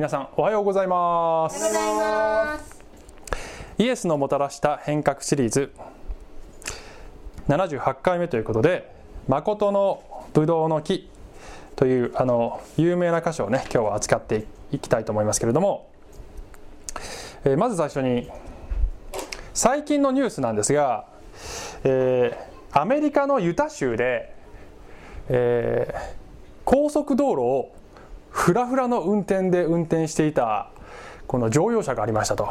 皆さんおはようございます。イエスのもたらした変革シリーズ。78回目ということで「誠のぶどうの木」というあの有名な箇所をね今日は扱っていきたいと思いますけれども、えーまず最初に最近のニュースなんですが、えーアメリカのユタ州で、えー高速道路をフラフラの運転で運転していたこの乗用車がありましたと。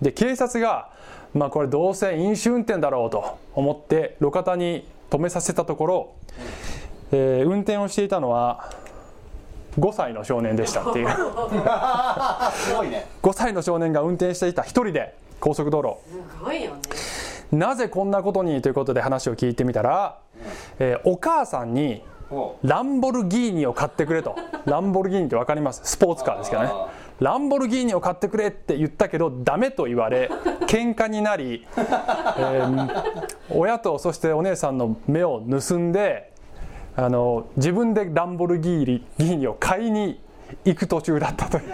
で警察が、まあ、これどうせ飲酒運転だろうと思って路肩に止めさせたところ、えー運転をしていたのは5歳の少年でしたっていう。すごいね。5歳の少年が運転していた一人で高速道路。すごいよね。なぜこんなことに？ということで話を聞いてみたら、えーお母さんにおランボルギーニを買ってくれと。ランボルギーニって分かります？スポーツカーですけどね。あランボルギーニを買ってくれって言ったけどダメと言われ 喧嘩になり、えー親とそしてお姉さんの目を盗んであの自分でランボルギーニを買いに行く途中だったという。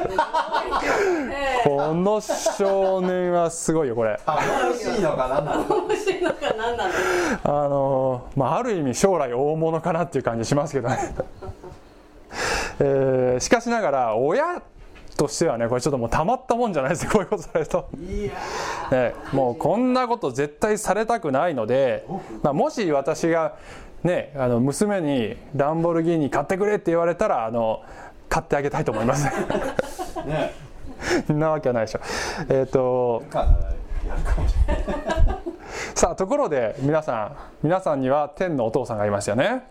この少年はすごいよこれ。楽しいのかなんなの？面白いのか何なの？あのまあ、ある意味将来大物かなっていう感じしますけどね、えーしかしながら親としてはねこれちょっともうたまったもんじゃないです。ねこういうことされると、ね、もうこんなこと絶対されたくないので、まあ、もし私が、ね、あの娘にランボルギーニ買ってくれって言われたらあの買ってあげたいと思います。ーね。そんなわけはないでしょ。えっ、とかやるかもしれない。さあところで皆さん皆さんには天のお父さんがいますよね。はい。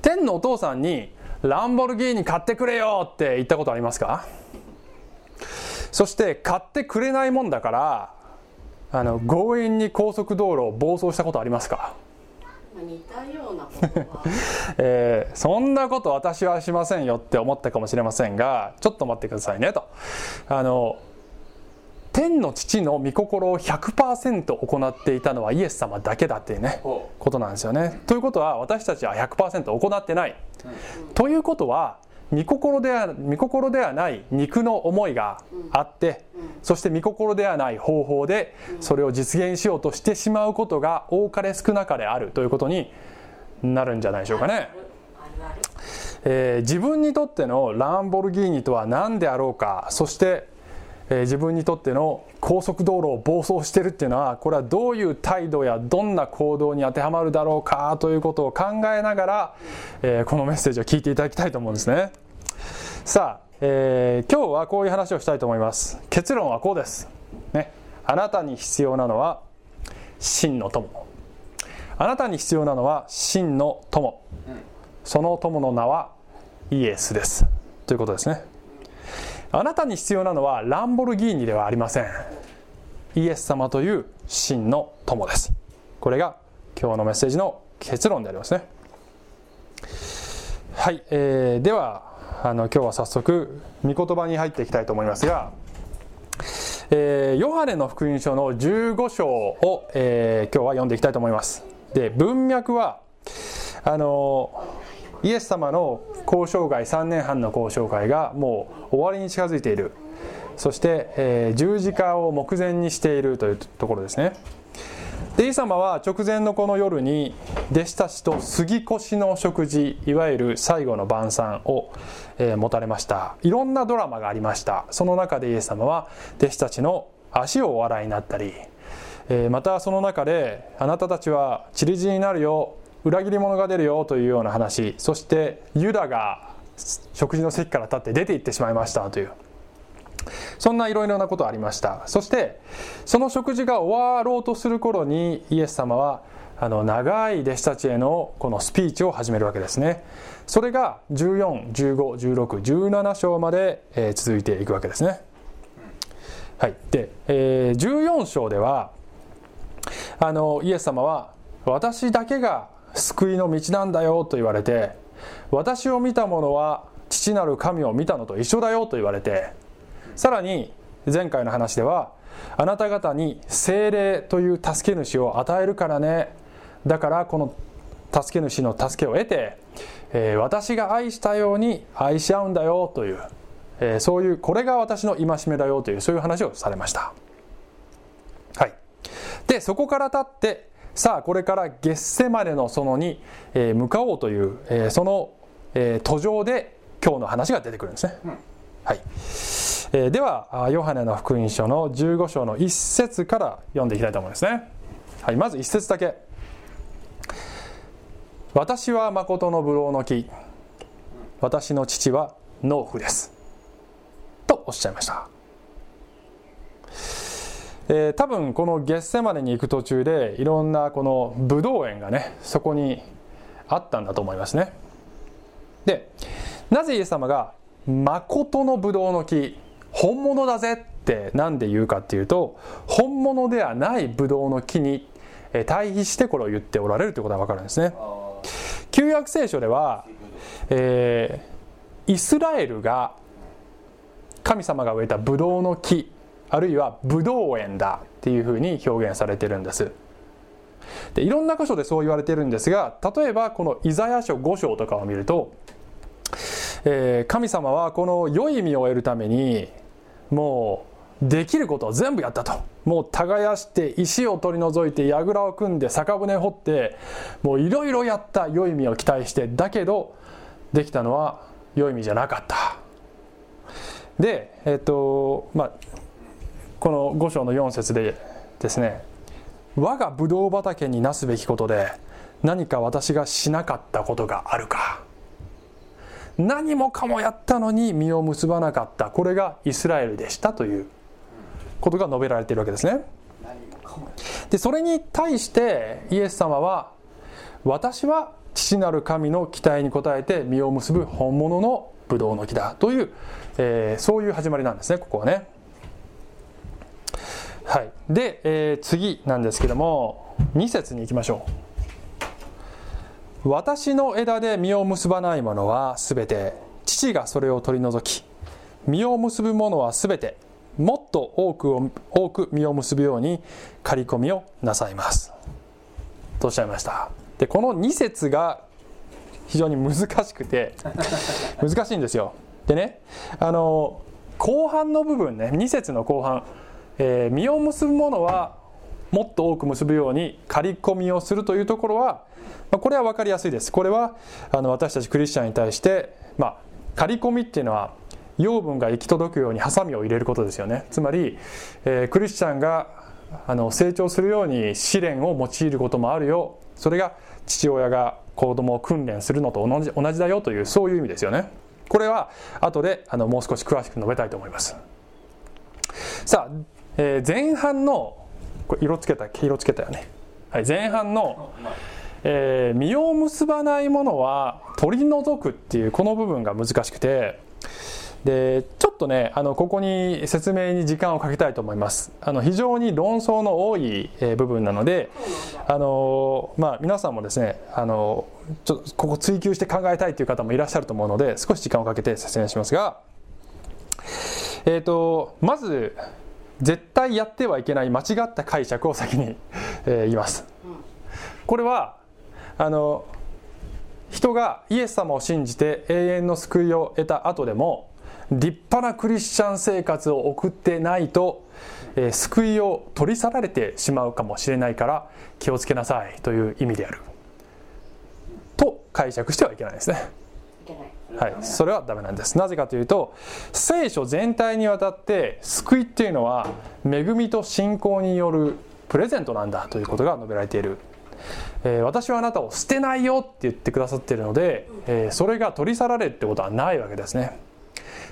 天のお父さんにランボルギーニ買ってくれよって言ったことありますか？そして買ってくれないもんだからあの強引に高速道路を暴走したことありますか、まあ似たようなことは えーそんなこと私はしませんよって思ったかもしれませんがちょっと待ってくださいねとあの天の父の御心を100%行っていたのはイエス様だけだっていうねほことなんですよね。ということは私たちは100%行ってない。ということは御心では御心ではない肉の思いがあって、そして御心ではない方法でそれを実現しようとしてしまうことが多かれ少なかれあるということになるんじゃないでしょうかね。えー自分にとってのランボルギーニとは何であろうかそして、え自分にとっての高速道路を暴走してるっていうのはこれはどういう態度やどんな行動に当てはまるだろうかということを考えながら、えこのメッセージを聞いていただきたいと思うんですね。さあ、えー今日はこういう話をしたいと思います。結論はこうです、ね、あなたに必要なのは真の友。あなたに必要なのは真の友。その友の名はイエスです。ということですね。あなたに必要なのはランボルギーニではありません。イエス様という真の友です。これが今日のメッセージの結論でありますね。はい、えーではあの今日は早速御言葉に入っていきたいと思いますがえーヨハネの福音書の15章を、えー今日は読んでいきたいと思います。で文脈はあのイエス様の交渉会3年半の交渉会がもう終わりに近づいている。そして、えー十字架を目前にしているというところですね。でイエス様は直前のこの夜に弟子たちと杉越の食事いわゆる最後の晩餐を、えー持たれました。いろんなドラマがありました。その中でイエス様は弟子たちの足をお洗いになったり、またその中であなたたちは散り死になるよ。裏切り者が出るよというような話。そしてユダが食事の席から立って出て行ってしまいましたという。そんないろいろなことありました。そしてその食事が終わろうとする頃にイエス様はあの長い弟子たちへのこのスピーチを始めるわけですね。それが14151617章まで、えー続いていくわけですね。はい。で、えー14章ではあのイエス様は私だけが救いの道なんだよと言われて私を見た者は父なる神を見たのと一緒だよと言われてさらに前回の話ではあなた方に精霊という助け主を与えるからね。だからこの助け主の助けを得て、えー私が愛したように愛し合うんだよという、えーそういうこれが私の戒めだよというそういう話をされました。はい。でそこから立ってさあこれからゲッセマネの園に、えー向かおうという、えーその、えー途上で今日の話が出てくるんですね、はい、えーではあヨハネの福音書の15章の1節から読んでいきたいと思いますね、はい、まず1節だけ「私は誠のブドウの木。私の父は農夫です」とおっしゃいましたえー多分このゲッセマネに行く途中でいろんなこのブドウ園がねそこにあったんだと思いますね。でなぜイエス様が「誠のブドウの木本物だぜ」って何で言うかっていうと本物ではないブドウの木に対比してこれを言っておられるということが分かるんですね。旧約聖書では、えーイスラエルが神様が植えたブドウの木あるいはブドウ園だっていうふうに表現されてるんです。でいろんな箇所でそう言われてるんですが例えばこのイザヤ書5章とかを見ると、えー神様はこの良い実を得るためにもうできることを全部やったと。もう耕して石を取り除いて櫓を組んで酒舟掘ってもういろいろやった良い実を期待してだけどできたのは良い実じゃなかった。でえっ、とまあこの5章の4節でですね我がブドウ畑になすべきことで何か私がしなかったことがあるか何もかもやったのに実を結ばなかった。これがイスラエルでしたということが述べられているわけですね。でそれに対してイエス様は私は父なる神の期待に応えて実を結ぶ本物のブドウの木だという、えーそういう始まりなんですねここはね。はい。で、えー次なんですけども2節に行きましょう。私の枝で実を結ばないものはすべて父がそれを取り除き実を結ぶものはすべてもっと多くを多く実を結ぶように刈り込みをなさいます。とおっしゃいました。でこの2節が非常に難しくて 難しいんですよ。でねあの後半の部分ね2節の後半、えー実を結ぶものはもっと多く結ぶように刈り込みをするというところは、まあこれは分かりやすいです。これはあの私たちクリスチャンに対して、まあ、刈り込みっていうのは養分が行き届くようにハサミを入れることですよね。つまり、えークリスチャンがあの成長するように試練を用いることもあるよ。それが父親が子供を訓練するのと同じ同じだよというそういう意味ですよね。これは後であのもう少し詳しく述べたいと思います。さあ、えー前半のこれ色つけた黄色つけたよね、はい、前半の、えー実を結ばないものは取り除くっていうこの部分が難しくて。でちょっとねあのここに説明に時間をかけたいと思います。あの非常に論争の多い、えー部分なのであのまあ皆さんもですねあのちょここ追求して考えたいという方もいらっしゃると思うので少し時間をかけて説明しますが。えー、とまず絶対やってはいけない間違った解釈を先に、えー言います。これはあの人がイエス様を信じて永遠の救いを得た後でも立派なクリスチャン生活を送ってないと、えー救いを取り去られてしまうかもしれないから気をつけなさいという意味である。と解釈してはいけないですね。はい、それはダメなんです。なぜかというと聖書全体にわたって救いっていうのは恵みと信仰によるプレゼントなんだということが述べられている、えー私はあなたを捨てないよって言ってくださっているので、えーそれが取り去られるってことはないわけですね。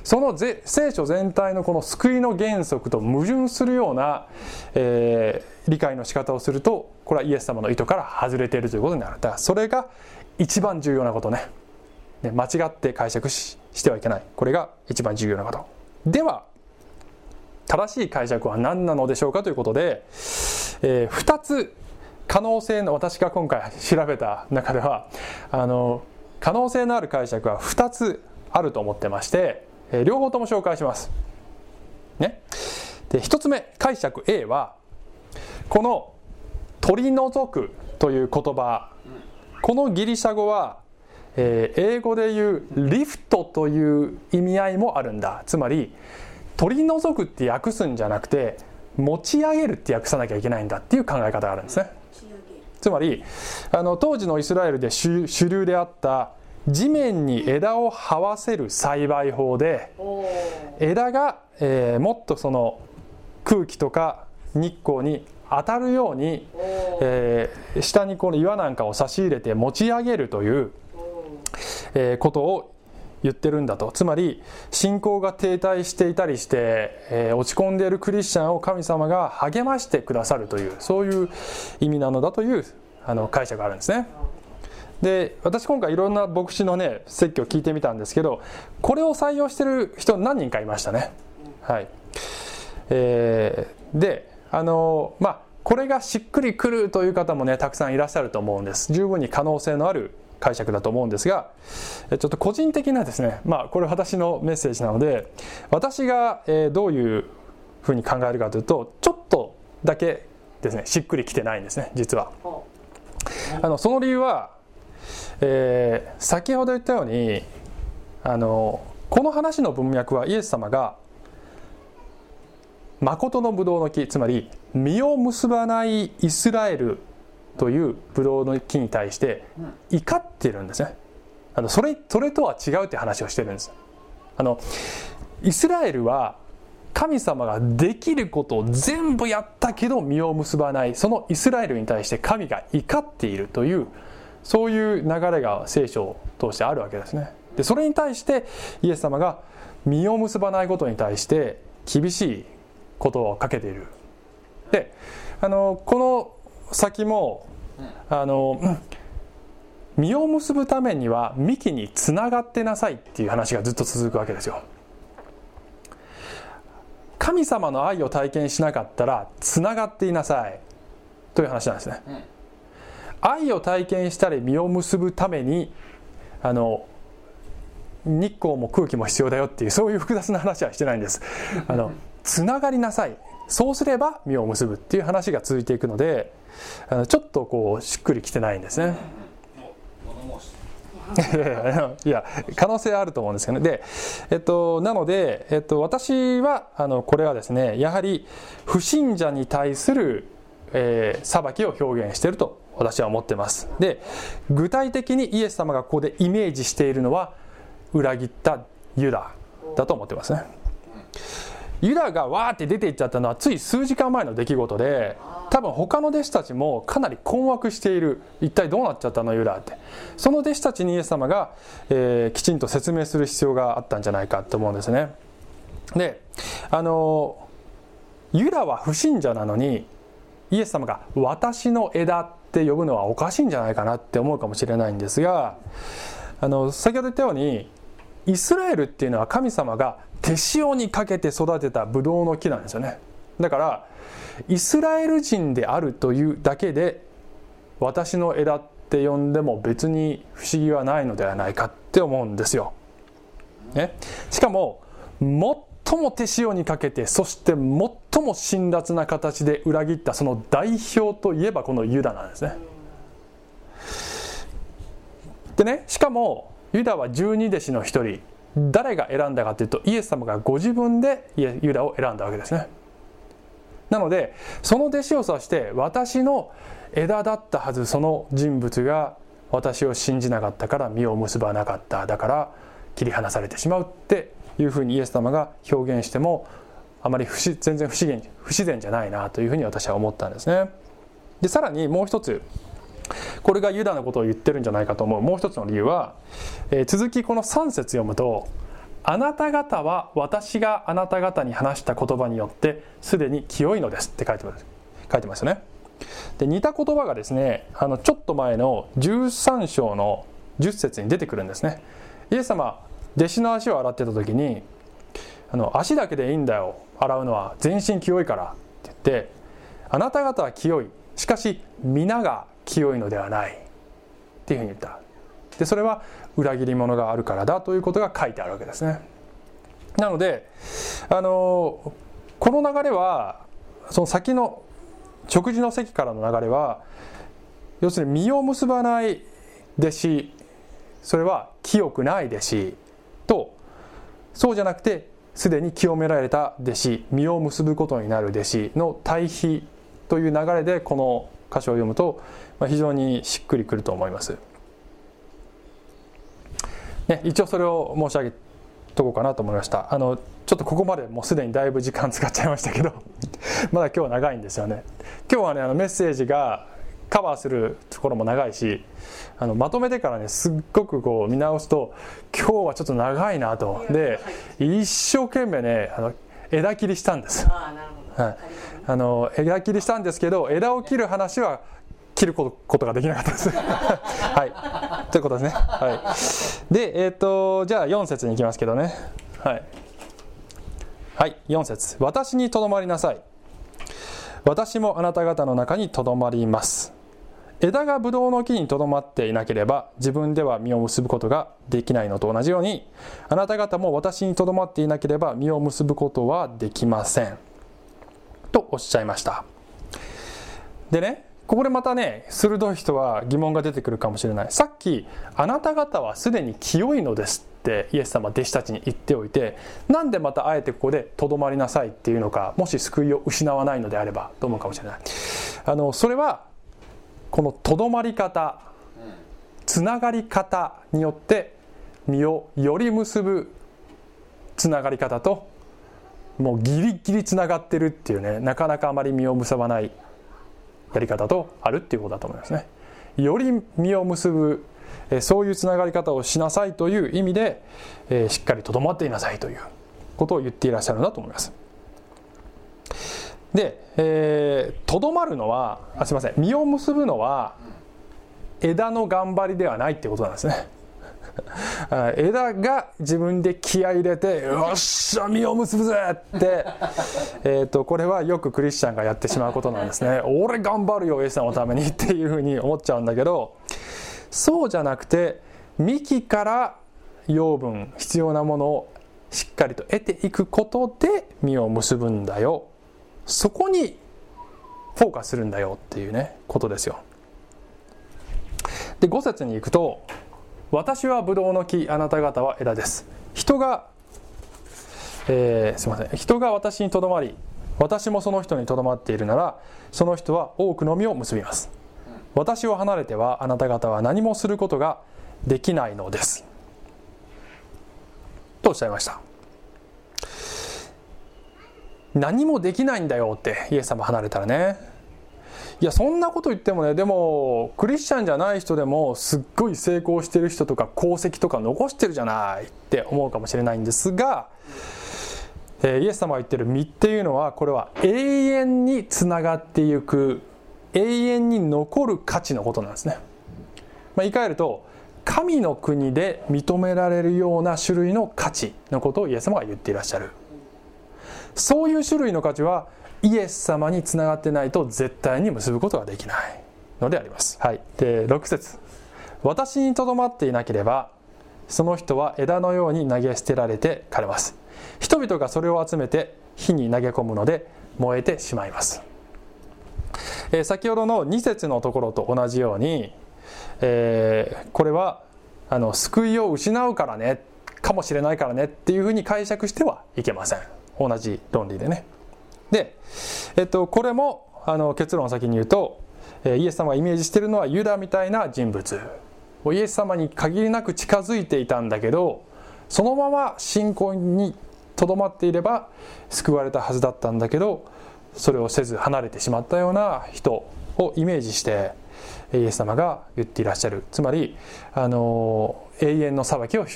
そのぜ聖書全体のこの救いの原則と矛盾するような、えー理解の仕方をするとこれはイエス様の意図から外れているということになる。だからそれが一番重要なことね。ね間違って解釈ししてはいけない。これが一番重要なこと。では正しい解釈は何なのでしょうかということで、え2つ可能性の私が今回調べた中ではあの可能性のある解釈は2つあると思ってまして、えー両方とも紹介します。ね、で1つ目解釈 A はこの「取り除く」という言葉このギリシャ語は、えー英語で言うリフトという意味合いもあるんだ。つまり取り除くって訳すんじゃなくて持ち上げるって訳さなきゃいけないんだっていう考え方があるんですね。つまりあの当時のイスラエルで主主流であった地面に枝を這わせる栽培法で枝が、えーもっとその空気とか日光に当たるように、えー下にこの岩なんかを差し入れて持ち上げるという、えことを言ってるんだとつまり信仰が停滞していたりして、えー落ち込んでいるクリスチャンを神様が励ましてくださるというそういう意味なのだというあの解釈があるんですね。で私今回いろんな牧師のね説教を聞いてみたんですけどこれを採用してる人何人かいましたね。はいえーであのまあこれがしっくりくるという方もねたくさんいらっしゃると思うんです十分に可能性のある解釈だと思うんですがえちょっと個人的なですねまあこれ私のメッセージなので私が、えーどういうふうに考えるかというとちょっとだけですねしっくりきてないんですね実は。おあのその理由は、えー先ほど言ったようにあのこの話の文脈はイエス様が誠のブドウの木つまり実を結ばないイスラエルというブドウの木に対して怒ってるんですね。あのそれそれとは違うって話をしてるんです。あのイスラエルは神様ができることを全部やったけど実を結ばない。そのイスラエルに対して神が怒っているというそういう流れが聖書を通してあるわけですね。でそれに対してイエス様が実を結ばないことに対して厳しいことをかけている。であのこの先もあの実を結ぶためには幹につながってなさいっていう話がずっと続くわけですよ。神様の愛を体験しなかったらつながっていなさい。という話なんですね、うん愛を体験したり実を結ぶためにあの日光も空気も必要だよっていうそういう複雑な話はしてないんです。あのつながりなさい。そうすれば実を結ぶっていう話が続いていくのでちょっとこうしっくりきてないんですね。いや可能性あると思うんですけどねで、えっと、なので、えっと、私はあのこれはですねやはり不信者に対する、えー裁きを表現していると私は思ってますで具体的にイエス様がここでイメージしているのは裏切ったユダだと思ってますねユダがわーって出ていっちゃったのはつい数時間前の出来事で多分他の弟子たちもかなり困惑している。一体どうなっちゃったのユダって。その弟子たちにイエス様が、えーきちんと説明する必要があったんじゃないかと思うんですね。であのユダは不信者なのにイエス様が「私の枝」って呼ぶのはおかしいんじゃないかなって思うかもしれないんですがあの先ほど言ったようにイスラエルっていうのは神様が手塩にかけて育てたブドウの木なんですよね。だからイスラエル人であるというだけで私の枝って呼んでも別に不思議はないのではないかって思うんですよ、ね、しかも最も手塩にかけてそして最も辛辣な形で裏切ったその代表といえばこのユダなんですね。でねしかもユダは十二弟子の一人。誰が選んだかというとイエス様がご自分でユダを選んだわけですね。なのでその弟子を指して私の枝だったはずその人物が私を信じなかったから実を結ばなかった。だから切り離されてしまうっていうふうにイエス様が表現してもあまり不自全然不自然不自然じゃないなというふうに私は思ったんですね。でさらにもう一つこれがユダのことを言ってるんじゃないかと思う。もう一つの理由は、えー続きこの3節読むと「あなた方は私があなた方に話した言葉によってすでに清いのです」って書いてます。書いてますよね。で似た言葉がですねあのちょっと前の13章の10節に出てくるんですね。イエス様弟子の足を洗ってた時にあの足だけでいいんだよ。洗うのは全身清いから。って言ってあなた方は清い。しかし皆が清いのではないっていうふうに言った。でそれは裏切り者があるからだということが書いてあるわけですね。なのであのこの流れはその先の食事の席からの流れは要するに実を結ばない弟子それは清くない弟子とそうじゃなくてすでに清められた弟子実を結ぶことになる弟子の対比という流れでこの箇所を読むと非常にしっくりくると思います。ね、一応それを申し上げとこうかなと思いました。あのちょっとここまでもうすでにだいぶ時間使っちゃいましたけど まだ今日は長いんですよね。今日はねあのメッセージがカバーするところも長いしあのまとめてからねすっごくこう見直すと今日はちょっと長いなと。で一生懸命ねあの枝切りしたんです。はい、あの枝切りしたんですけど枝を切る話は切ることができなかったです。はい。ということですね。はい。で、えっ、ー、と、じゃあ4節に行きますけどね。はい。はい、4節私にとどまりなさい。私もあなた方の中にとどまります。枝がブドウの木にとどまっていなければ自分では実を結ぶことができないのと同じようにあなた方も私にとどまっていなければ実を結ぶことはできませんとおっしゃいましたでねここでまたね鋭い人は疑問が出てくるかもしれない。さっきあなた方はすでに清いのですってイエス様弟子たちに言っておいてなんでまたあえてここでとどまりなさいっていうのかもし救いを失わないのであればと思うかもしれない。あのそれはこのとどまり方つながり方によって身をより結ぶつながり方ともうギリギリつながってるっていうねなかなかあまり身を結ばないやり方とあるっていうことだと思いますね。より実を結ぶそういうつながり方をしなさいという意味でしっかりとどまっていなさいということを言っていらっしゃるんだと思います。で、えー、とどまるのはあすいません実を結ぶのは枝の頑張りではないってことなんですね。枝が自分で気合入れて「よっしゃ実を結ぶぜ!」って えとこれはよくクリスチャンがやってしまうことなんですね。俺頑張るよイエス様のためにっていうふうに思っちゃうんだけどそうじゃなくて幹から養分必要なものをしっかりと得ていくことで実を結ぶんだよそこにフォーカスするんだよっていうねことですよ。で5節に行くと私はブドウの木あなた方は枝です。人が、えー、すみません。人が私にとどまり私もその人にとどまっているならその人は多くの実を結びます。私を離れてはあなた方は何もすることができないのです。とおっしゃいました。何もできないんだよってイエス様離れたらね。いやそんなこと言ってもねでもクリスチャンじゃない人でもすっごい成功してる人とか功績とか残してるじゃないって思うかもしれないんですが、えー、イエス様が言ってる実っていうのはこれは永遠につながっていく永遠に残る価値のことなんですね、まあ、言い換えると神の国で認められるような種類の価値のことをイエス様が言っていらっしゃる。そういう種類の価値はイエス様につながってないと絶対に結ぶことができないのであります。はい、で6節私にとどまっていなければその人は枝のように投げ捨てられて枯れます。人々がそれを集めて火に投げ込むので燃えてしまいます。えー、先ほどの2節のところと同じように、えー、これはあの救いを失うからねかもしれないからねっていうふうに解釈してはいけません同じ論理でね。で、えっと、これもあの結論を先に言うとイエス様がイメージしているのはユダみたいな人物。イエス様に限りなく近づいていたんだけどそのまま信仰にとどまっていれば救われたはずだったんだけどそれをせず離れてしまったような人をイメージしてイエス様が言っていらっしゃる。つまりあの永遠の裁きを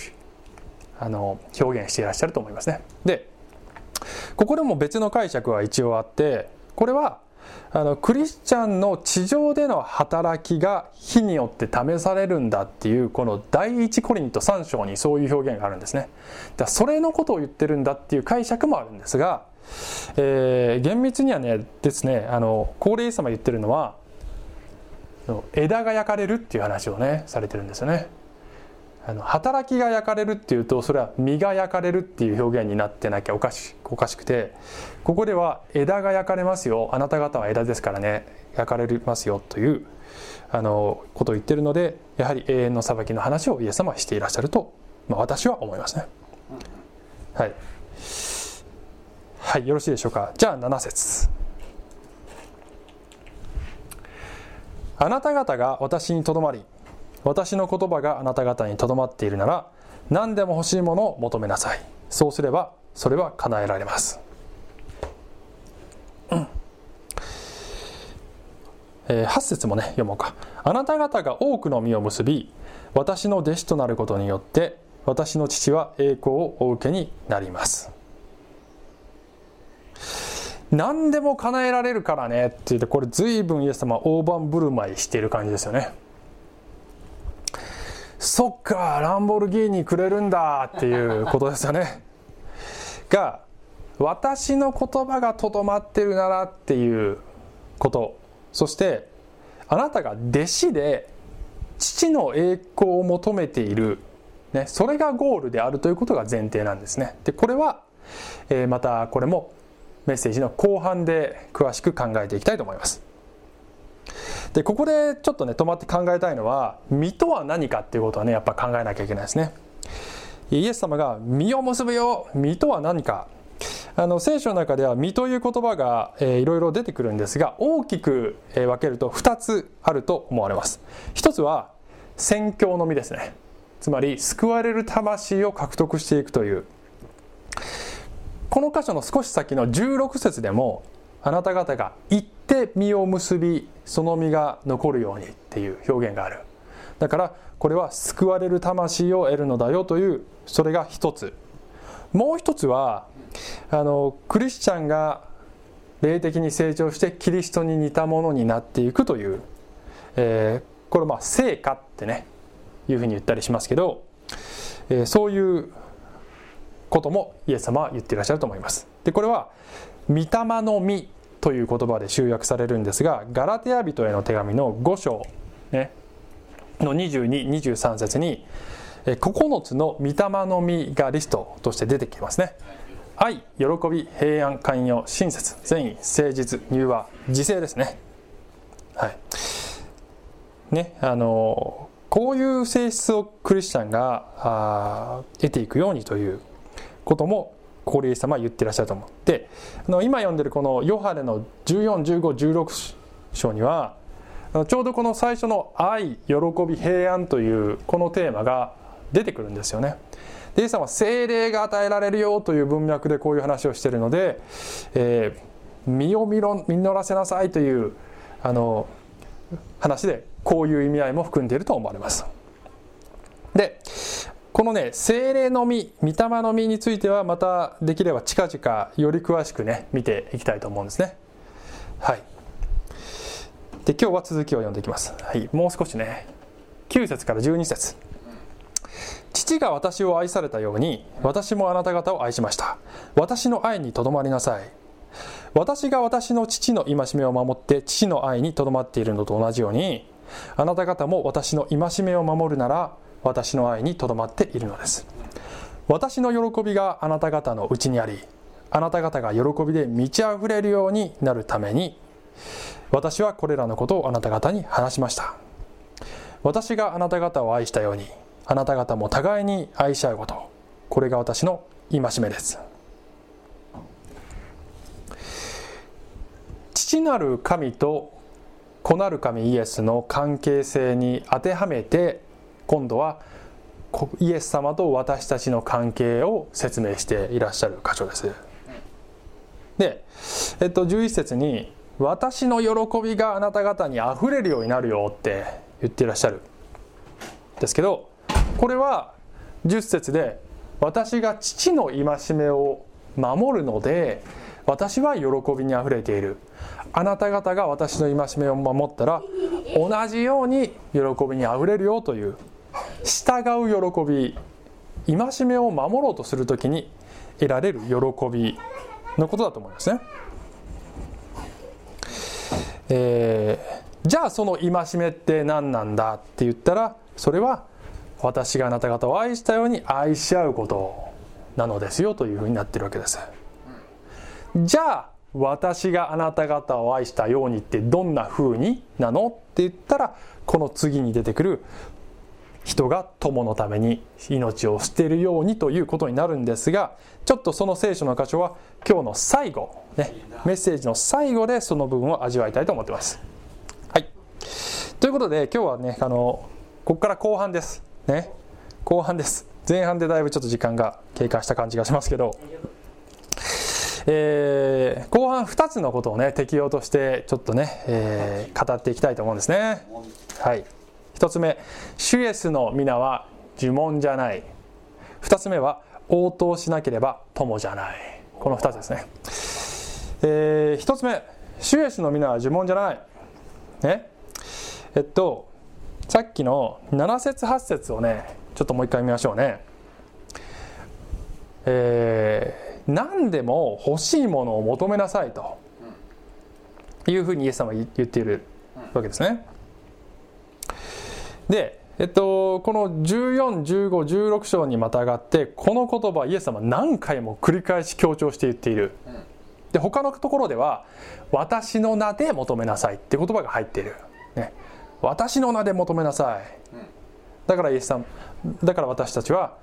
あの表現していらっしゃると思いますね。でここでも別の解釈は一応あってこれはあのクリスチャンの地上での働きが火によって試されるんだっていうこの第一コリント3章にそういう表現があるんですね。だそれのことを言ってるんだっていう解釈もあるんですが、えー、厳密にはねですねあの高齢様言ってるのは枝が焼かれるっていう話をねされてるんですよね。あの働きが焼かれるっていうとそれは実が焼かれるっていう表現になってなきゃおかしおかしくてここでは枝が焼かれますよ。あなた方は枝ですからね。焼かれますよというあのことを言ってるのでやはり永遠の裁きの話をイエス様はしていらっしゃると、まあ、私は思いますね。はい。はいよろしいでしょうか。じゃあ7節。あなた方が私にとどまり私の言葉があなた方にとどまっているなら何でも欲しいものを求めなさい。そうすればそれは叶えられます、うん。えー、8節もね読もうか。あなた方が多くの実を結び私の弟子となることによって私の父は栄光をお受けになります。何でも叶えられるからねって言ってこれ随分イエス様大盤振る舞いしている感じですよね。そっかランボルギーニくれるんだっていうことですよね。が私の言葉がとどまってるならっていうこと。そしてあなたが弟子で父の栄光を求めている、ね、それがゴールであるということが前提なんですね。でこれは、えー、またこれもメッセージの後半で詳しく考えていきたいと思います。でここでちょっとね止まって考えたいのは実とは何かっていうことはねやっぱ考えなきゃいけないですね。イエス様が実を結ぶよ。実とは何か。あの聖書の中では実という言葉が、えー、いろいろ出てくるんですが大きく、え、分けると2つあると思われます。一つは宣教の実ですね。つまり救われる魂を獲得していくという。この箇所の少し先の16節でもあなた方が行って実を結びその実が残るようにっていう表現がある。だからこれは救われる魂を得るのだよというそれが一つ。もう一つはあのクリスチャンが霊的に成長してキリストに似たものになっていくという、えー、これまあ成果ってねいうふうに言ったりしますけど、えー、そういうこともイエス様は言っていらっしゃると思います。でこれは御霊の実という言葉で集約されるんですがガラテヤ人への手紙の5章、ね、の2223節に9つの御霊の実がリストとして出てきますね。愛喜び平安寛容親切善意誠実柔和自制ですね。はい。ねあのこういう性質をクリスチャンが得ていくようにということもここでイエ様は言ってらっしゃると思って今読んでるこのヨハネの141516章にはちょうどこの最初の愛喜び平安というこのテーマが出てくるんですよね。でイエス様は精霊が与えられるよという文脈でこういう話をしているので、えー、身を実らせなさいというあの話でこういう意味合いも含んでいると思われます。でこのね精霊の実御霊の実についてはまたできれば近々より詳しくね見ていきたいと思うんですね。はい。で今日は続きを読んでいきます。はい。もう少しね9節から12節。父が私を愛されたように私もあなた方を愛しました。私の愛にとどまりなさい。私が私の父の戒めを守って父の愛にとどまっているのと同じようにあなた方も私の戒めを守るなら私の愛にとどまっているのです。私の喜びがあなた方のうちにありあなた方が喜びで満ち溢れるようになるために私はこれらのことをあなた方に話しました。私があなた方を愛したようにあなた方も互いに愛し合うことこれが私の戒めです。父なる神と子なる神イエスの関係性に当てはめて今度はイエス様と私たちの関係を説明していらっしゃる箇所です。で、えっと、11節に「私の喜びがあなた方にあふれるようになるよ」って言っていらっしゃるですけどこれは10節で「私が父の戒めを守るので私は喜びにあふれている」あなた方が私の戒めを守ったら同じように喜びにあふれるよという従う喜び戒めを守ろうとする時に得られる喜びのことだと思いますね。えー、じゃあその戒めって何なんだって言ったらそれは私があなた方を愛したように愛し合うことなのですよというふうになってるわけですじゃあ私があなた方を愛したようにってどんな風になのって言ったらこの次に出てくる人が友のために命を捨てるようにということになるんですがちょっとその聖書の箇所は今日の最後、ね、メッセージの最後でその部分を味わいたいと思ってます。はい、ということで今日はねあのここから後半です。ね、後半です。前半でだいぶちょっと時間が経過した感じがしますけど。えー後半2つのことをね適用としてちょっとね、えー語っていきたいと思うんですねはい1つ目主イエスの皆は呪文じゃない。2つ目は応答しなければ友じゃない。この2つですね、え1つ目主イエスの皆は呪文じゃない。ね。えっとさっきの7節8節をねちょっともう一回見ましょうね。えー何でも欲しいものを求めなさいというふうにイエス様は言っているわけですね。で、えっと、この141516章にまたがってこの言葉イエス様何回も繰り返し強調して言っている。で他のところでは「私の名で求めなさい」って言葉が入っている。ね、私の名で求めなさい。だからイエス様だから私たちは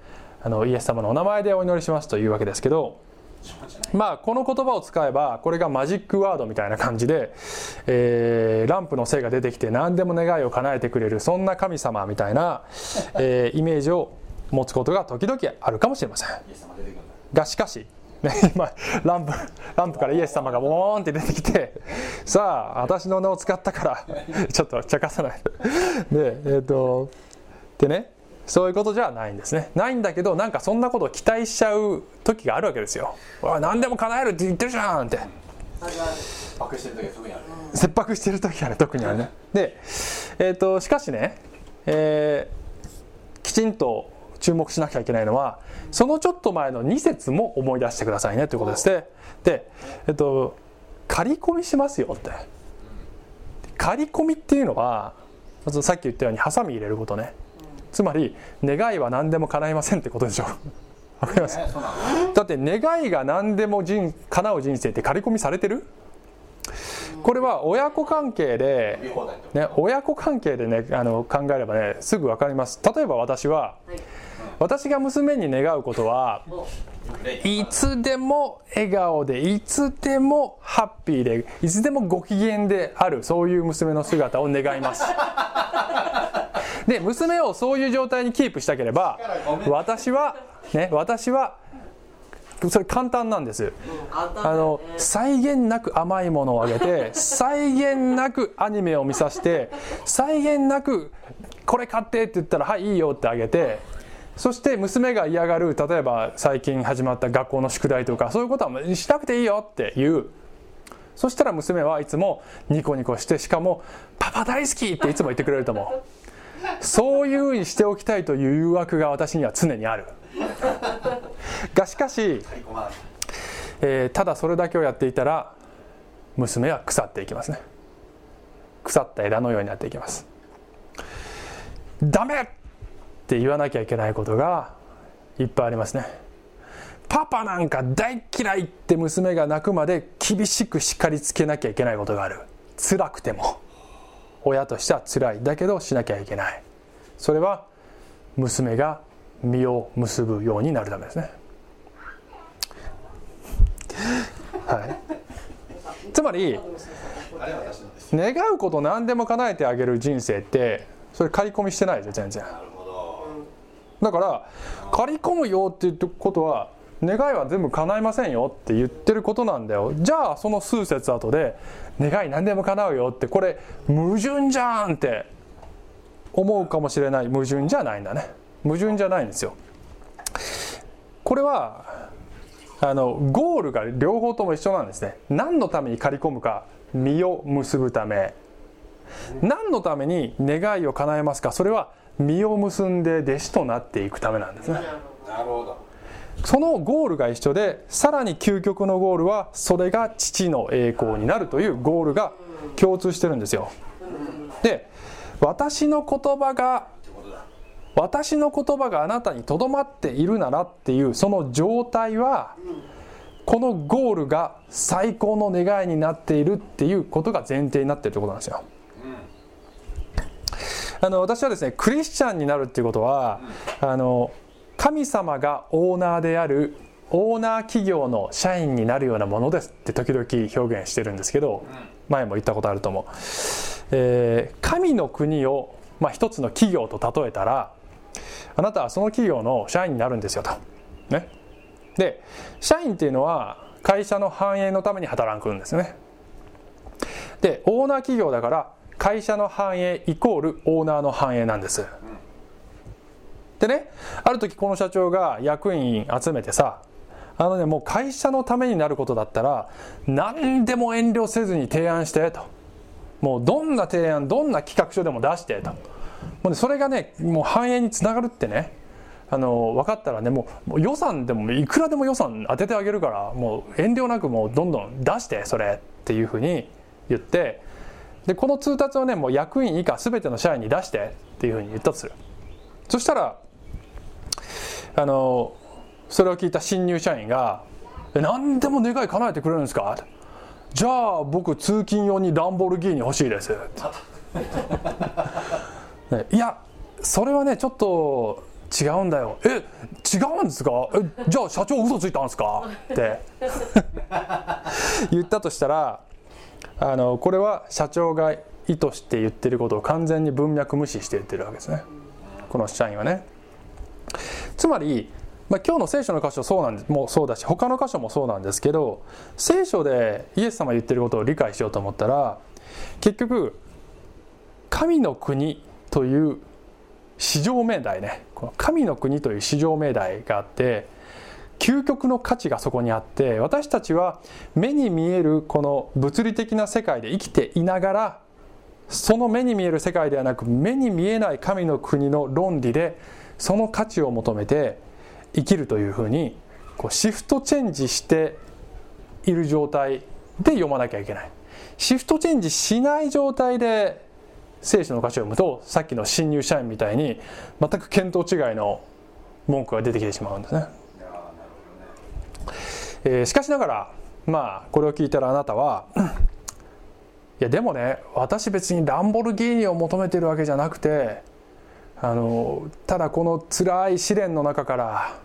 あのイエス様のお名前でお祈りしますというわけですけどまあこの言葉を使えばこれがマジックワードみたいな感じで、えーランプの精が出てきて何でも願いを叶えてくれるそんな神様みたいな、えーイメージを持つことが時々あるかもしれません。がしかし、ね、今ランプランプからイエス様がボーンって出てきてさあ私の名を使ったからちょっと茶化さない。でえっ、とでねそういうことじゃないんですね。ないんだけどなんかそんなことを期待しちゃう時があるわけですよ「おい何でも叶えるって言ってるじゃん」って。あるある爆してる時は特にある切迫してる時はね特にはね。で、えー、としかしね、えーきちんと注目しなきゃいけないのはそのちょっと前の2節も思い出してくださいねということです。ねでえっ、と仮込みしますよって。仮込みっていうのはまずさっき言ったようにハサミ入れることね。つまり願いは何でも叶いませんってことでしょ わかります？だ。って願いが何でも人叶う人生って仮込みされてる？これは親子関係でね、親子関係でねあの考えればねすぐ分かります。例えば私ははい私が娘に願うことはいつでも笑顔でいつでもハッピーでいつでもご機嫌であるそういう娘の姿を願います。で娘をそういう状態にキープしたければ私はね私はそれ簡単なんです。うん簡単だあのよね際限なく甘いものをあげて際限なくアニメを見させて際限なくこれ買ってって言ったらはいいいよってあげてそして娘が嫌がる例えば最近始まった学校の宿題とかそういうことはしなくていいよって言う。そしたら娘はいつもニコニコしてしかも「パパ大好き!」っていつも言ってくれると思う。そういうふうにしておきたいという誘惑が私には常にある。がしかしえーただそれだけをやっていたら娘は腐っていきますね。腐った枝のようになっていきます。ダメ！って言わなきゃいけないことがいっぱいありますね。パパなんか大嫌いって娘が泣くまで厳しく叱りつけなきゃいけないことがある。辛くても。親としては辛いだけどしなきゃいけない。それは娘が実を結ぶようになるためですね。はい、つまり願うこと何でも叶えてあげる人生ってそれ刈り込みしてないですよ全然。だから刈り込むよって言ってことは願いは全部叶いませんよって言ってることなんだよ。じゃあその数節後で願い何でも叶うよってこれ矛盾じゃんって思うかもしれない矛盾じゃないんだね。矛盾じゃないんですよ。これはあのゴールが両方とも一緒なんですね。何のために刈り込むか実を結ぶため。何のために願いを叶えますか？それは実を結んで弟子となっていくためなんですね。なるほなるほど。そのゴールが一緒でさらに究極のゴールはそれが父の栄光になるというゴールが共通してるんですよ。で私の言葉が私の言葉があなたにとどまっているならっていうその状態はこのゴールが最高の願いになっているっていうことが前提になっているということなんですよ。あの私はですねクリスチャンになるっていうことはあの神様がオーナーであるオーナー企業の社員になるようなものですって時々表現してるんですけど前も言ったことあると思う、えー神の国を、まあ、一つの企業と例えたらあなたはその企業の社員になるんですよと。ね。で社員っていうのは会社の繁栄のために働くんですよね。でオーナー企業だから会社の繁栄イコールオーナーの繁栄なんです。でねある時この社長が役員集めてさあのねもう会社のためになることだったら何でも遠慮せずに提案してと。もうどんな提案どんな企画書でも出してと。もうねそれがねもう繁栄につながるってねあの分かったらねもうもう予算でもいくらでも予算当ててあげるからもう遠慮なくもうどんどん出してそれっていうふうに言ってでこの通達をねもう役員以下全ての社員に出してっていうふうに言ったとする。そしたらあのそれを聞いた新入社員が「何でも願い叶えてくれるんですか?」じゃあ僕通勤用にランボルギーニ欲しいです」ねいやそれはねちょっと違うんだよ。え違うんですか？えじゃあ社長嘘ついたんですか？って。言ったとしたらあのこれは社長が意図して言ってることを完全に文脈無視して言ってるわけですね。この社員はね。つまり、まあ、今日の聖書の箇所そうなんもそうだし他の箇所もそうなんですけど聖書でイエス様言ってることを理解しようと思ったら結局神の国という至上命題ね。この神の国という至上命題があって究極の価値がそこにあって私たちは目に見えるこの物理的な世界で生きていながらその目に見える世界ではなく目に見えない神の国の論理でその価値を求めて生きるというふうにこうシフトチェンジしている状態で読まなきゃいけない。シフトチェンジしない状態で聖書の歌詞を読むとさっきの新入社員みたいに全く見当違いの文句が出てきてしまうんですね、えーしかしながらまあこれを聞いたらあなたはいやでもね私別にランボルギーニを求めてるわけじゃなくてあのただこの辛い試練の中から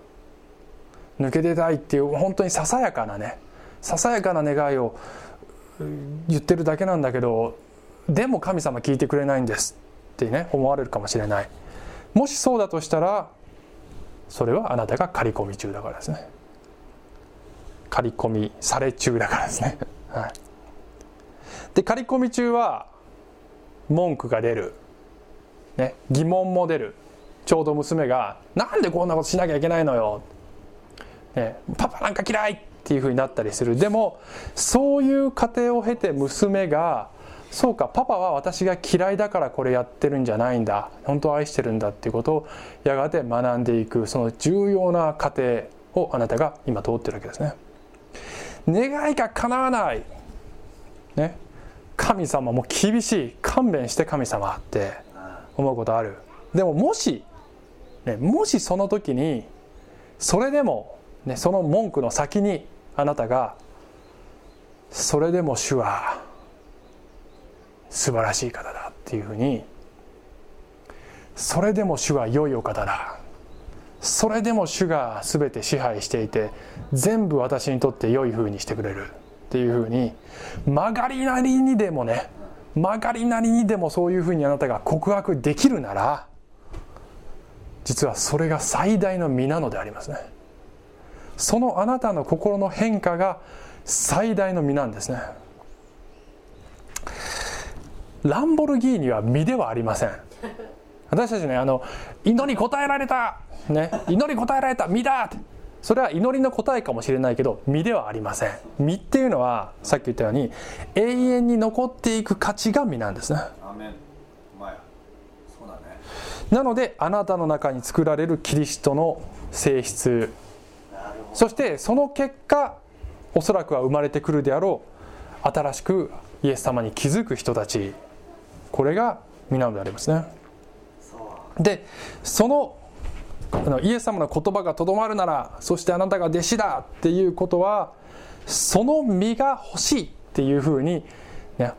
抜け出たいっていう本当にささやかなねささやかな願いを言ってるだけなんだけどでも神様聞いてくれないんですってね思われるかもしれない。もしそうだとしたらそれはあなたが刈り込み中だからですね。刈り込みされ中だからですね、はい、で刈り込み中は文句が出る、ね、疑問も出る。ちょうど娘が「なんでこんなことしなきゃいけないのよ」ね「パパなんか嫌い!」っていうふうになったりする。でもそういう過程を経て娘が「そうかパパは私が嫌いだからこれやってるんじゃないんだ。本当は愛してるんだ」っていうことをやがて学んでいくその重要な過程をあなたが今通ってるわけですね。願いが叶わない、ね、神様も厳しい。勘弁して神様って思うことある。でももし、ね、もしその時にそれでも、ね、その文句の先にあなたが「それでも主は素晴らしい方だ」っていうふうに「それでも主は良いお方だ」それでも主が全て支配していて全部私にとって良い風にしてくれる。っていう風に曲がりなりにでもね曲がりなりにでもそういう風にあなたが告白できるなら実はそれが最大の皆のでありますね。そのあなたの心の変化が最大の実なんですね。ランボルギーニは実ではありません。私たちねあの祈り答えられた、ね、祈り答えられた。実だ。ってそれは祈りの答えかもしれないけど実ではありません。実っていうのはさっき言ったように永遠に残っていく価値が実なんですね。なのであなたの中に作られるキリストの性質。そしてその結果おそらくは生まれてくるであろう新しくイエス様に気づく人たち。これが皆のでありますねでそのあのイエス様の言葉がとどまるならそしてあなたが弟子だっていうことはその身が欲しいっていうふうに、ね、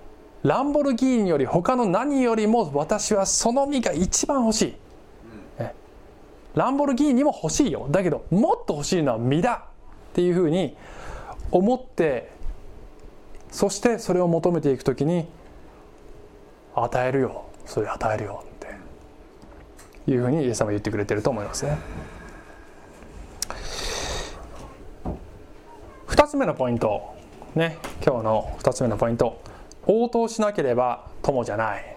ランボルギーニより他の何よりも私はその身が一番欲しい、ねランボルギーニも欲しいよ。だけどもっと欲しいのは身だっていうふうに思ってそしてそれを求めていくときに与えるよ。それ与えるよ。いうふうにイエス様は言ってくれてると思いますね。2つ目のポイント。ね。今日の2つ目のポイント。応答しなければ友じゃない。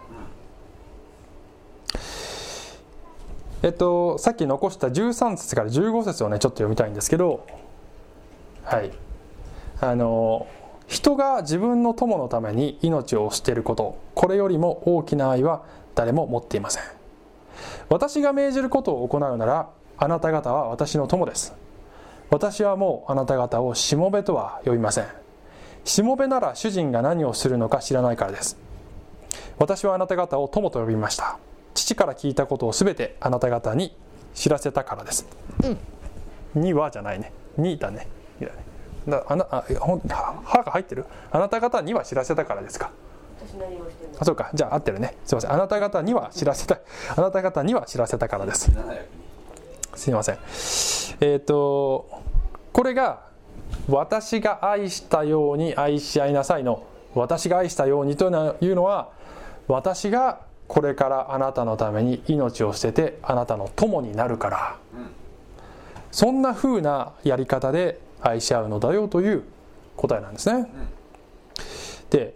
えっとさっき残した13節から15節をねちょっと読みたいんですけど。はい。あの人が自分の友のために命を捨てること。これよりも大きな愛は誰も持っていません。私が命じることを行うならあなた方は私の友です。私はもうあなた方をしもべとは呼びません。しもべなら主人が何をするのか知らないからです。私はあなた方を友と呼びました。父から聞いたことを全てあなた方に知らせたからです、うん、にはじゃないね。にだね。だあなあほん歯が入ってる？あなた方には知らせたからですか？あそうか。じゃあ合ってるね。すいません。あなた方には知らせたあなた方には知らせたからです。すいません。えっ、とこれが私が愛したように愛し合いなさいの。私が愛したようにというのは私がこれからあなたのために命を捨ててあなたの友になるから、そんな風なやり方で愛し合うのだよという答えなんですね、で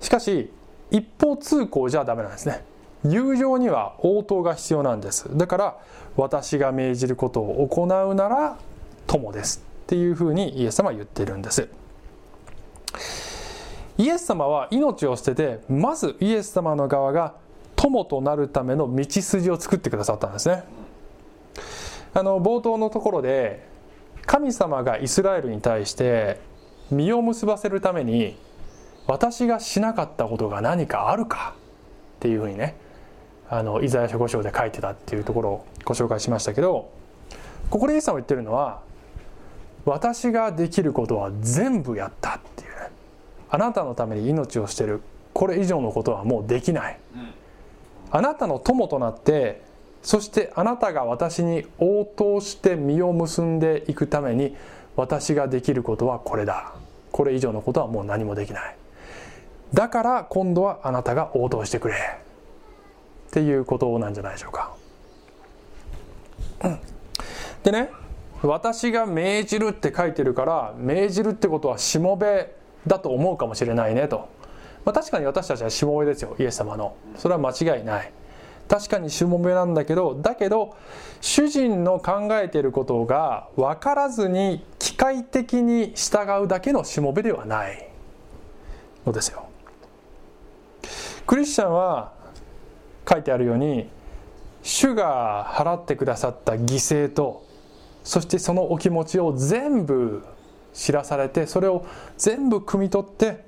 しかし一方通行じゃダメなんですね。友情には応答が必要なんです。だから私が命じることを行うなら友です。っていうふうにイエス様は言ってるんです。イエス様は命を捨ててまずイエス様の側が友となるための道筋を作ってくださったんですね。あの冒頭のところで神様がイスラエルに対して実を結ばせるために私がしなかったことが何かあるか？っていうふうにねあのイザヤ書5章で書いてたっていうところをご紹介しましたけどここでイエス様が言ってるのは私ができることは全部やったっていうね。あなたのために命を捨てる。これ以上のことはもうできない、あなたの友となってそしてあなたが私に応答して実を結んでいくために私ができることはこれだ。これ以上のことはもう何もできないだから今度はあなたが応答してくれ。っていうことなんじゃないでしょうか。でね私が命じるって書いてるから命じるってことはしもべだと思うかもしれないねと、まあ、確かに私たちはしもべですよイエス様の。それは間違いない。確かにしもべなんだけどだけど主人の考えていることが分からずに機械的に従うだけのしもべではないのですよ。クリスチャンは書いてあるように主が払ってくださった犠牲とそしてそのお気持ちを全部知らされてそれを全部汲み取って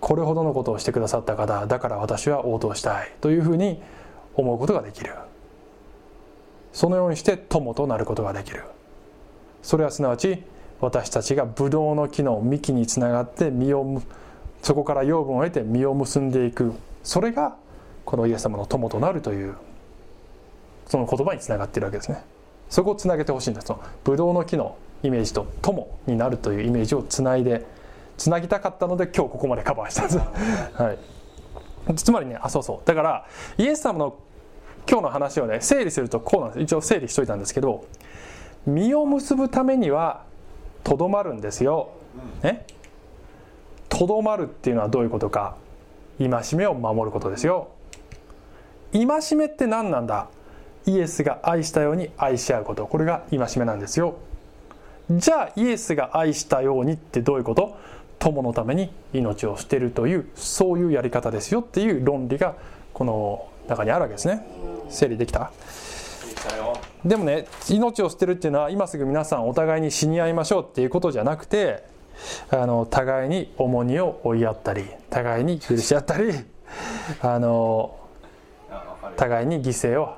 これほどのことをしてくださった方だから私は応答したいというふうに思うことができる。そのようにして友となることができる。それはすなわち私たちがブドウの木の幹につながって実をそこから養分を得て実を結んでいく。それがこのイエス様の友となるというその言葉につながっているわけですね。そこをつなげてほしいんですそのブドウの木のイメージと友になるというイメージをつないでつなぎたかったので今日ここまでカバーしたんです、はい、つまりねあそうそう。だからイエス様の今日の話をね整理するとこうなんです。一応整理しといたんですけど実を結ぶためにはとどまるんですよ。ね？とどまるっていうのはどういうことか戒めを守ることですよ。戒めって何なんだ？イエスが愛したように愛し合うこと。これが戒めなんですよ。じゃあイエスが愛したようにってどういうこと？友のために命を捨てるというそういうやり方ですよ。っていう論理がこの中にあるわけですね。整理できた？でもね命を捨てるっていうのは今すぐ皆さんお互いに死に合いましょうっていうことじゃなくてあの互いに重荷を追いやったり互いに許し合ったりあの互いに犠牲を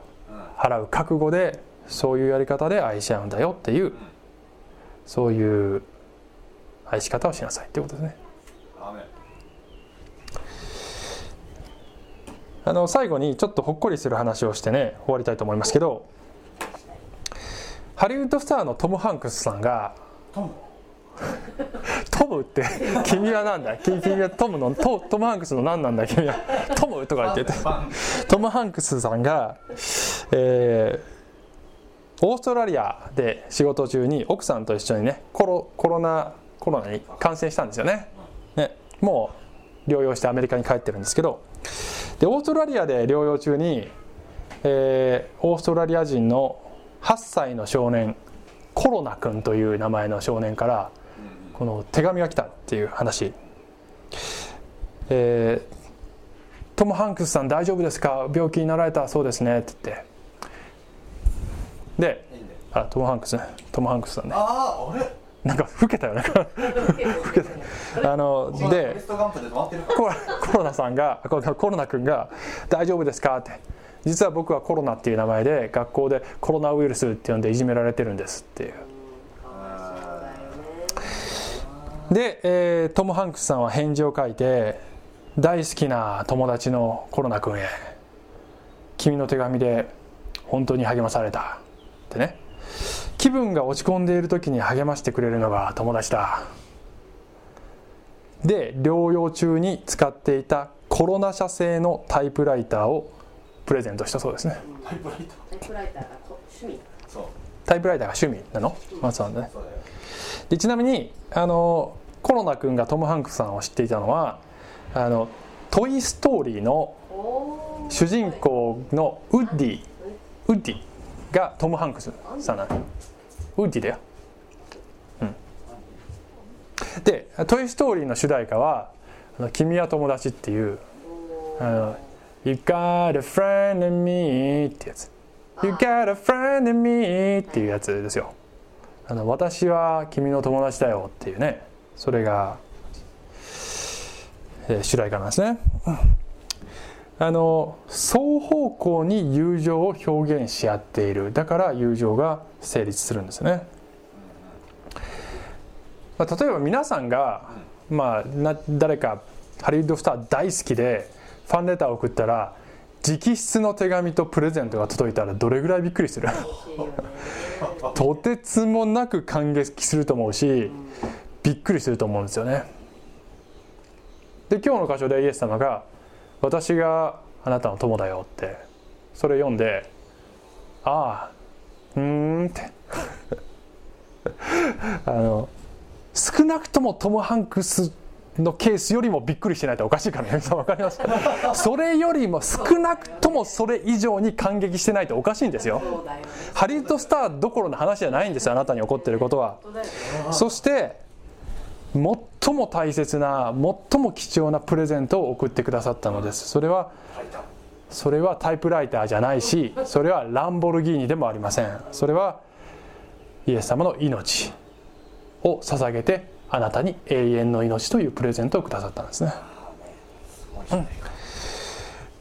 払う覚悟でそういうやり方で愛し合うんだよっていうそういう愛し方をしなさいっていうことですね。あの最後にちょっとほっこりする話をしてね終わりたいと思いますけどハリウッドスターのトム・ハンクスさんがトム？トムって君は何だ？君はトムのトトム・ハンクスの何なんだ？君は。トムとか言ってて。トム・ハンクスさんが、えーオーストラリアで仕事中に奥さんと一緒にねコロコロナコロナに感染したんですよね。ね。もう療養してアメリカに帰ってるんですけど。でオーストラリアで療養中に、えーオーストラリア人の8歳の少年コロナ君という名前の少年からこの手紙が来たっていう話、えートム・ハンクスさん大丈夫ですか？病気になられたそうですね。って言って。であトム・ハンクス。ねトム・ハンクスさんね。あああれ？なんか老けたよ。ね あのベでストガンプでコロナさんがコロコロナ君が「大丈夫ですか?」って「実は僕はコロナっていう名前で学校でコロナウイルスって呼んでいじめられてるんです」っていうで、えートム・ハンクスさんは返事を書いて大好きな友達のコロナ君へ君の手紙で本当に励まされた。ってね。気分が落ち込んでいる時に励ましてくれるのが友達だ。で療養中に使っていたコロナ社製のタイプライターをプレゼントしたそうですね。タイプライタータイプライターがこ趣味？そう。タイプライターが趣味なの、まあそうなんだね。でちなみにあのコロナ君がトム・ハンクスさんを知っていたのは「あのトイ・ストーリー」の主人公のウッディウッディがトム・ハンクスさんなの。ウッディだよ、うん、で「トイ・ストーリー」の主題歌は「あの君は友達」っていう「あの You got a friend in me」ってやつ「You got a friend in me」っていうやつですよ。あの私は君の友達だよっていうねそれが、えー主題歌なんですね。あの双方向に友情を表現し合っている。だから友情が成立するんですね、まあ、例えば皆さんが、まあ、な誰かハリウッドスター大好きでファンレターを送ったら直筆の手紙とプレゼントが届いたらどれぐらいびっくりする？とてつもなく感激すると思うしびっくりすると思うんですよね。で今日の箇所でイエス様が「私があなたの友だよ」ってそれ読んで「ああうーん」って。あの少なくともトム・ハンクスのケースよりもびっくりしてないとおかしいからね。分かりますそれよりも少なくともそれ以上に感激してないとおかしいんですよ。ハリウッドスターどころの話じゃないんですよあなたに起こっていることは。そして最も大切な最も貴重なプレゼントを送ってくださったのです。それはそれはタイプライターじゃないしそれはランボルギーニでもありません。それはイエス様の命を捧げてあなたに永遠の命というプレゼントをくださったんですね。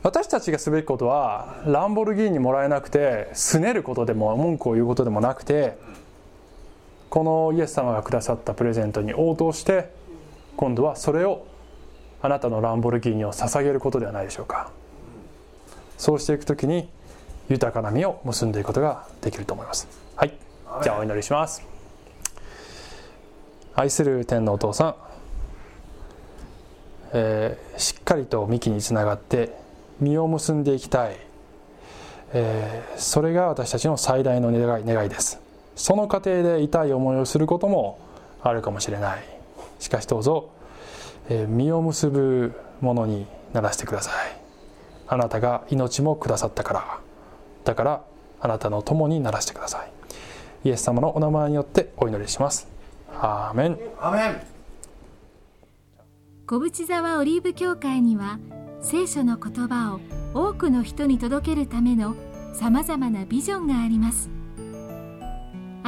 私たちがすべきことはランボルギーニもらえなくて拗ねることでも文句を言うことでもなくてこのイエス様がくださったプレゼントに応答して今度はそれをあなたのランボルギーニを捧げることではないでしょうか。そうしていくときに豊かな実を結んでいくことができると思います。はい。じゃあお祈りします。愛する天のお父さん、えーしっかりと幹につながって実を結んでいきたい、えーそれが私たちの最大の願い願いです。その過程で痛い思いをすることもあるかもしれない。しかしどうぞ、えー実を結ぶものにならせてください。あなたが命もくださったから。だからあなたの友にならせてください。イエス様のお名前によってお祈りします。アーメン。アメン。小淵沢オリーブ教会には聖書の言葉を多くの人に届けるためのさまざまなビジョンがあります